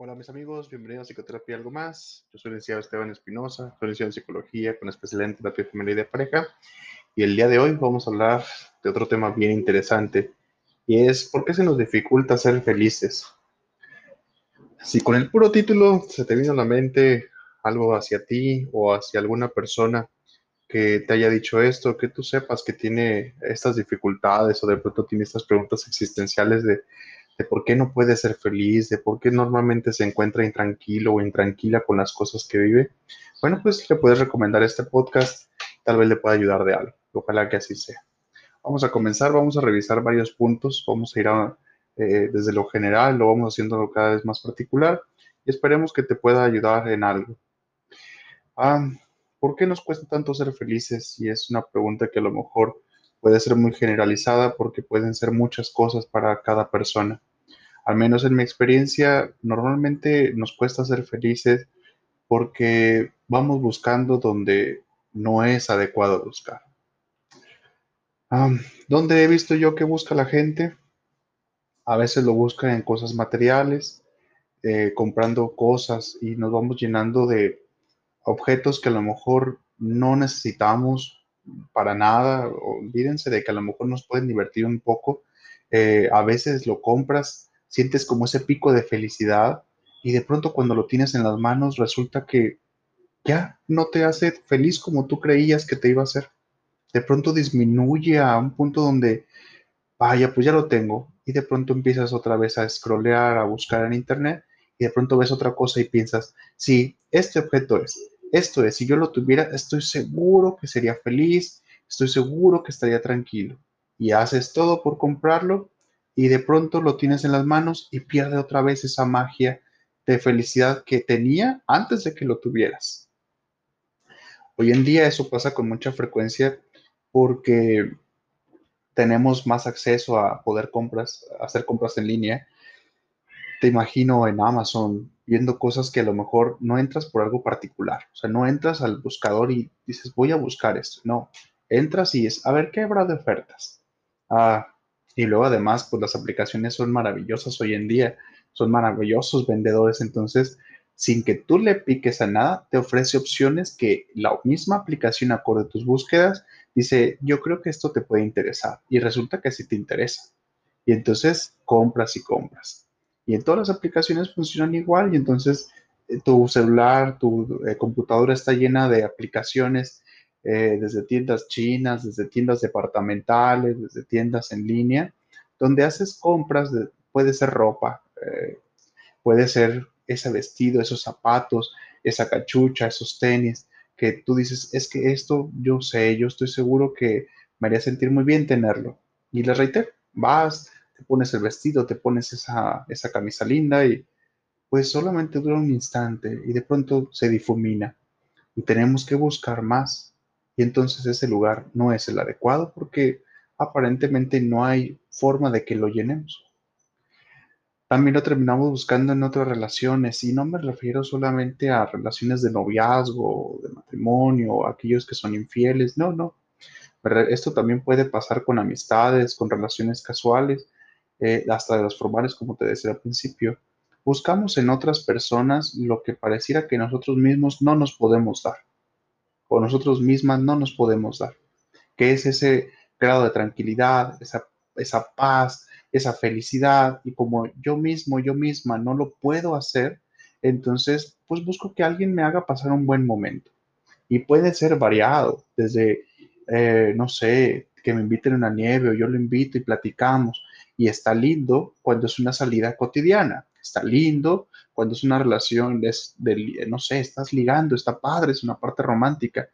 Hola mis amigos, bienvenidos a Psicoterapia Algo Más. Yo soy el licenciado Esteban Espinosa, soy licenciado en Psicología con especialidad en terapia familiar y de pareja. Y el día de hoy vamos a hablar de otro tema bien interesante y es por qué se nos dificulta ser felices. Si con el puro título se te vino a la mente algo hacia ti o hacia alguna persona que te haya dicho esto, que tú sepas que tiene estas dificultades o de pronto tiene estas preguntas existenciales de de por qué no puede ser feliz, de por qué normalmente se encuentra intranquilo o intranquila con las cosas que vive, bueno, pues le puedes recomendar este podcast, tal vez le pueda ayudar de algo, ojalá que así sea. Vamos a comenzar, vamos a revisar varios puntos, vamos a ir eh, desde lo general, lo vamos haciendo cada vez más particular y esperemos que te pueda ayudar en algo. Ah, ¿Por qué nos cuesta tanto ser felices? Y es una pregunta que a lo mejor puede ser muy generalizada porque pueden ser muchas cosas para cada persona al menos en mi experiencia, normalmente nos cuesta ser felices porque vamos buscando donde no es adecuado buscar. ¿Dónde he visto yo que busca la gente? A veces lo busca en cosas materiales, eh, comprando cosas y nos vamos llenando de objetos que a lo mejor no necesitamos para nada. Olvídense de que a lo mejor nos pueden divertir un poco. Eh, a veces lo compras sientes como ese pico de felicidad y de pronto cuando lo tienes en las manos resulta que ya no te hace feliz como tú creías que te iba a hacer. De pronto disminuye a un punto donde, vaya, pues ya lo tengo. Y de pronto empiezas otra vez a scrollear, a buscar en internet y de pronto ves otra cosa y piensas, sí, este objeto es, esto es, si yo lo tuviera, estoy seguro que sería feliz, estoy seguro que estaría tranquilo. Y haces todo por comprarlo y de pronto lo tienes en las manos y pierde otra vez esa magia de felicidad que tenía antes de que lo tuvieras. Hoy en día eso pasa con mucha frecuencia porque tenemos más acceso a poder compras, hacer compras en línea. Te imagino en Amazon viendo cosas que a lo mejor no entras por algo particular. O sea, no entras al buscador y dices, voy a buscar esto. No, entras y es, a ver, ¿qué habrá de ofertas? Ah, y luego además, pues las aplicaciones son maravillosas hoy en día, son maravillosos vendedores, entonces sin que tú le piques a nada, te ofrece opciones que la misma aplicación acorde a tus búsquedas dice, yo creo que esto te puede interesar y resulta que sí te interesa. Y entonces compras y compras. Y en todas las aplicaciones funcionan igual y entonces eh, tu celular, tu eh, computadora está llena de aplicaciones eh, desde tiendas chinas, desde tiendas departamentales, desde tiendas en línea, donde haces compras, puede ser ropa, puede ser ese vestido, esos zapatos, esa cachucha, esos tenis, que tú dices, es que esto yo sé, yo estoy seguro que me haría sentir muy bien tenerlo. Y le reitero, vas, te pones el vestido, te pones esa, esa camisa linda y pues solamente dura un instante y de pronto se difumina. Y tenemos que buscar más y entonces ese lugar no es el adecuado porque aparentemente no hay forma de que lo llenemos. También lo terminamos buscando en otras relaciones y no me refiero solamente a relaciones de noviazgo, de matrimonio, aquellos que son infieles, no, no. Esto también puede pasar con amistades, con relaciones casuales, eh, hasta de las formales, como te decía al principio. Buscamos en otras personas lo que pareciera que nosotros mismos no nos podemos dar o nosotros mismas no nos podemos dar, que es ese grado de tranquilidad, esa, esa paz, esa felicidad, y como yo mismo, yo misma no lo puedo hacer, entonces pues busco que alguien me haga pasar un buen momento. Y puede ser variado, desde, eh, no sé, que me inviten a una nieve o yo lo invito y platicamos. Y está lindo cuando es una salida cotidiana. Está lindo cuando es una relación no sé, estás ligando, está padre, es una parte romántica,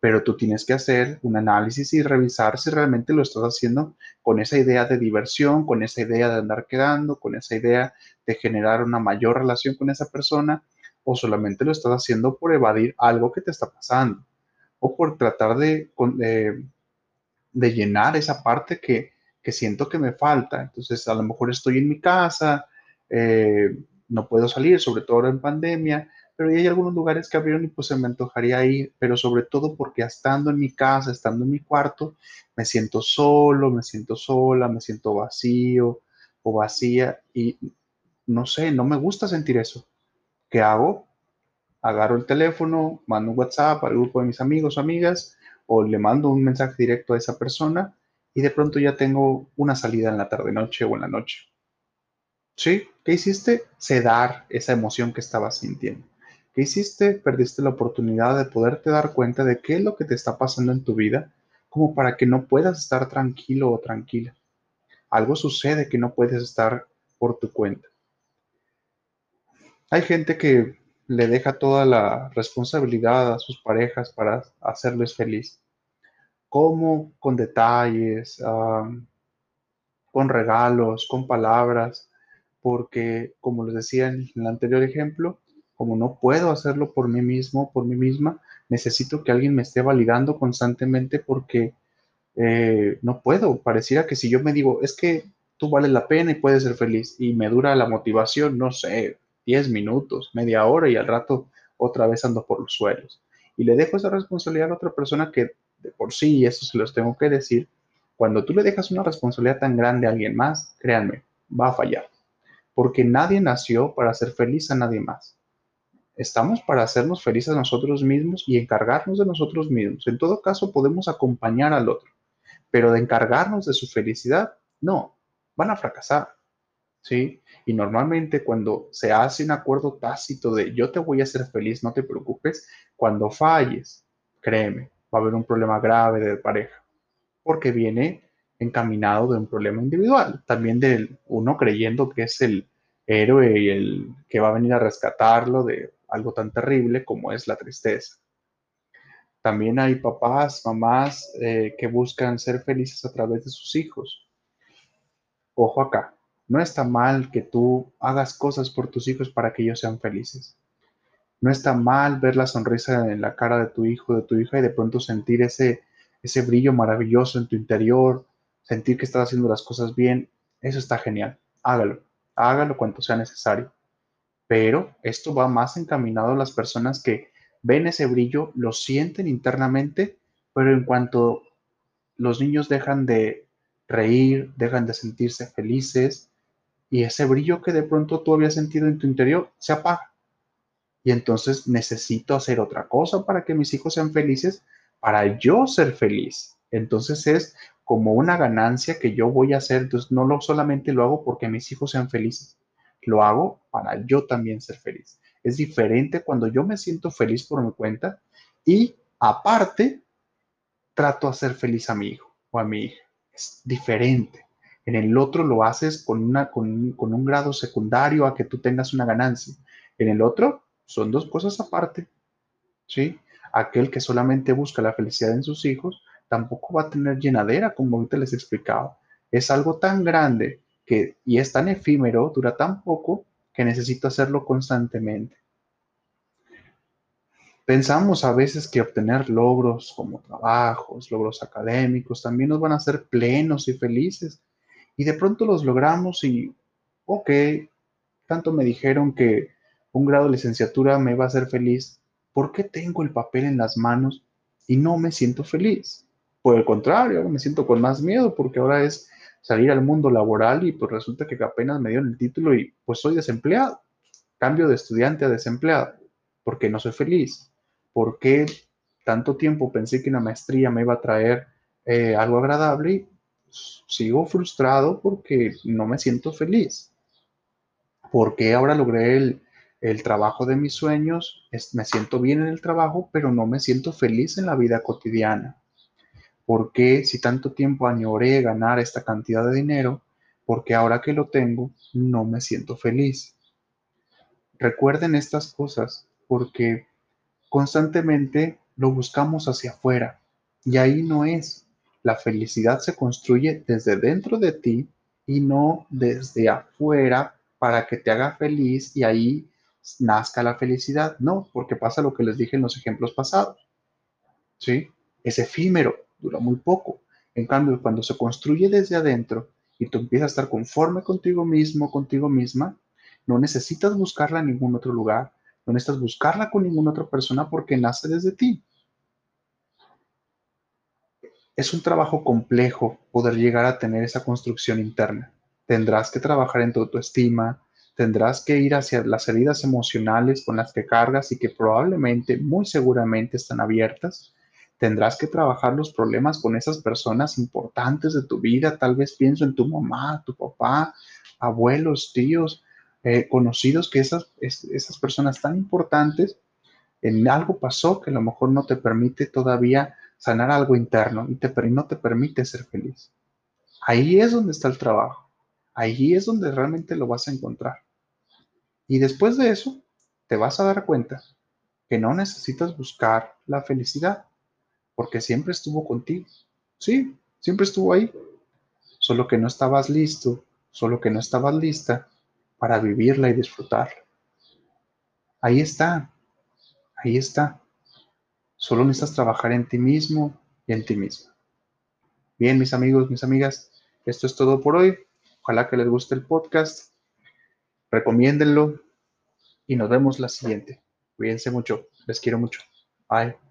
pero tú tienes que hacer un análisis y revisar si realmente lo estás haciendo con esa idea de diversión, con esa idea de andar quedando, con esa idea de generar una mayor relación con esa persona, o solamente lo estás haciendo por evadir algo que te está pasando, o por tratar de, de, llenar esa parte que, que, siento que me falta. Entonces, a lo mejor estoy en mi casa, eh, no puedo salir, sobre todo en pandemia, pero hay algunos lugares que abrieron y pues se me antojaría ir, pero sobre todo porque estando en mi casa, estando en mi cuarto, me siento solo, me siento sola, me siento vacío o vacía y no sé, no me gusta sentir eso. ¿Qué hago? Agarro el teléfono, mando un WhatsApp al grupo de mis amigos o amigas o le mando un mensaje directo a esa persona y de pronto ya tengo una salida en la tarde noche o en la noche. ¿Sí? ¿Qué hiciste? Sedar esa emoción que estabas sintiendo. ¿Qué hiciste? Perdiste la oportunidad de poderte dar cuenta de qué es lo que te está pasando en tu vida, como para que no puedas estar tranquilo o tranquila. Algo sucede que no puedes estar por tu cuenta. Hay gente que le deja toda la responsabilidad a sus parejas para hacerles feliz. ¿Cómo? Con detalles, con regalos, con palabras, porque como les decía en el anterior ejemplo, como no puedo hacerlo por mí mismo, por mí misma, necesito que alguien me esté validando constantemente porque eh, no puedo. Pareciera que si yo me digo, es que tú vales la pena y puedes ser feliz y me dura la motivación, no sé, 10 minutos, media hora y al rato otra vez ando por los suelos. Y le dejo esa responsabilidad a otra persona que de por sí, y eso se los tengo que decir, cuando tú le dejas una responsabilidad tan grande a alguien más, créanme, va a fallar. Porque nadie nació para hacer feliz a nadie más. Estamos para hacernos felices a nosotros mismos y encargarnos de nosotros mismos. En todo caso, podemos acompañar al otro, pero de encargarnos de su felicidad, no, van a fracasar. ¿Sí? Y normalmente cuando se hace un acuerdo tácito de yo te voy a hacer feliz, no te preocupes, cuando falles, créeme, va a haber un problema grave de pareja, porque viene encaminado de un problema individual, también de uno creyendo que es el héroe y el que va a venir a rescatarlo de algo tan terrible como es la tristeza. También hay papás, mamás eh, que buscan ser felices a través de sus hijos. Ojo acá, no está mal que tú hagas cosas por tus hijos para que ellos sean felices. No está mal ver la sonrisa en la cara de tu hijo, de tu hija y de pronto sentir ese, ese brillo maravilloso en tu interior, sentir que estás haciendo las cosas bien. Eso está genial. Hágalo, hágalo cuanto sea necesario pero esto va más encaminado a las personas que ven ese brillo, lo sienten internamente, pero en cuanto los niños dejan de reír, dejan de sentirse felices, y ese brillo que de pronto tú habías sentido en tu interior se apaga. Y entonces necesito hacer otra cosa para que mis hijos sean felices, para yo ser feliz. Entonces es como una ganancia que yo voy a hacer, entonces no solamente lo hago porque mis hijos sean felices, lo hago para yo también ser feliz. Es diferente cuando yo me siento feliz por mi cuenta y aparte trato de hacer feliz a mi hijo o a mi hija. Es diferente. En el otro lo haces con, una, con, con un grado secundario a que tú tengas una ganancia. En el otro son dos cosas aparte. ¿Sí? Aquel que solamente busca la felicidad en sus hijos tampoco va a tener llenadera, como ahorita les he explicado. Es algo tan grande y es tan efímero, dura tan poco, que necesito hacerlo constantemente. Pensamos a veces que obtener logros como trabajos, logros académicos, también nos van a hacer plenos y felices. Y de pronto los logramos y, ok, tanto me dijeron que un grado de licenciatura me va a hacer feliz. ¿Por qué tengo el papel en las manos y no me siento feliz? Por el contrario, me siento con más miedo porque ahora es salir al mundo laboral y pues resulta que apenas me dieron el título y pues soy desempleado. Cambio de estudiante a desempleado porque no soy feliz. porque tanto tiempo pensé que una maestría me iba a traer eh, algo agradable y sigo frustrado porque no me siento feliz? porque ahora logré el, el trabajo de mis sueños? me siento bien en el trabajo, pero no me siento feliz en la vida cotidiana. ¿Por qué si tanto tiempo añoré ganar esta cantidad de dinero, porque ahora que lo tengo no me siento feliz? Recuerden estas cosas porque constantemente lo buscamos hacia afuera y ahí no es. La felicidad se construye desde dentro de ti y no desde afuera para que te haga feliz y ahí nazca la felicidad. No, porque pasa lo que les dije en los ejemplos pasados. ¿Sí? Es efímero, dura muy poco. En cambio, cuando se construye desde adentro y tú empiezas a estar conforme contigo mismo, contigo misma, no necesitas buscarla en ningún otro lugar, no necesitas buscarla con ninguna otra persona porque nace desde ti. Es un trabajo complejo poder llegar a tener esa construcción interna. Tendrás que trabajar en tu autoestima, Tendrás que ir hacia las heridas emocionales con las que cargas y que probablemente, muy seguramente están abiertas. Tendrás que trabajar los problemas con esas personas importantes de tu vida. Tal vez pienso en tu mamá, tu papá, abuelos, tíos, eh, conocidos, que esas, esas personas tan importantes, en algo pasó que a lo mejor no te permite todavía sanar algo interno y, te, y no te permite ser feliz. Ahí es donde está el trabajo. Ahí es donde realmente lo vas a encontrar. Y después de eso, te vas a dar cuenta que no necesitas buscar la felicidad, porque siempre estuvo contigo. Sí, siempre estuvo ahí. Solo que no estabas listo, solo que no estabas lista para vivirla y disfrutarla. Ahí está, ahí está. Solo necesitas trabajar en ti mismo y en ti misma. Bien, mis amigos, mis amigas, esto es todo por hoy. Ojalá que les guste el podcast recomiéndenlo y nos vemos la siguiente. Cuídense mucho, les quiero mucho. Bye.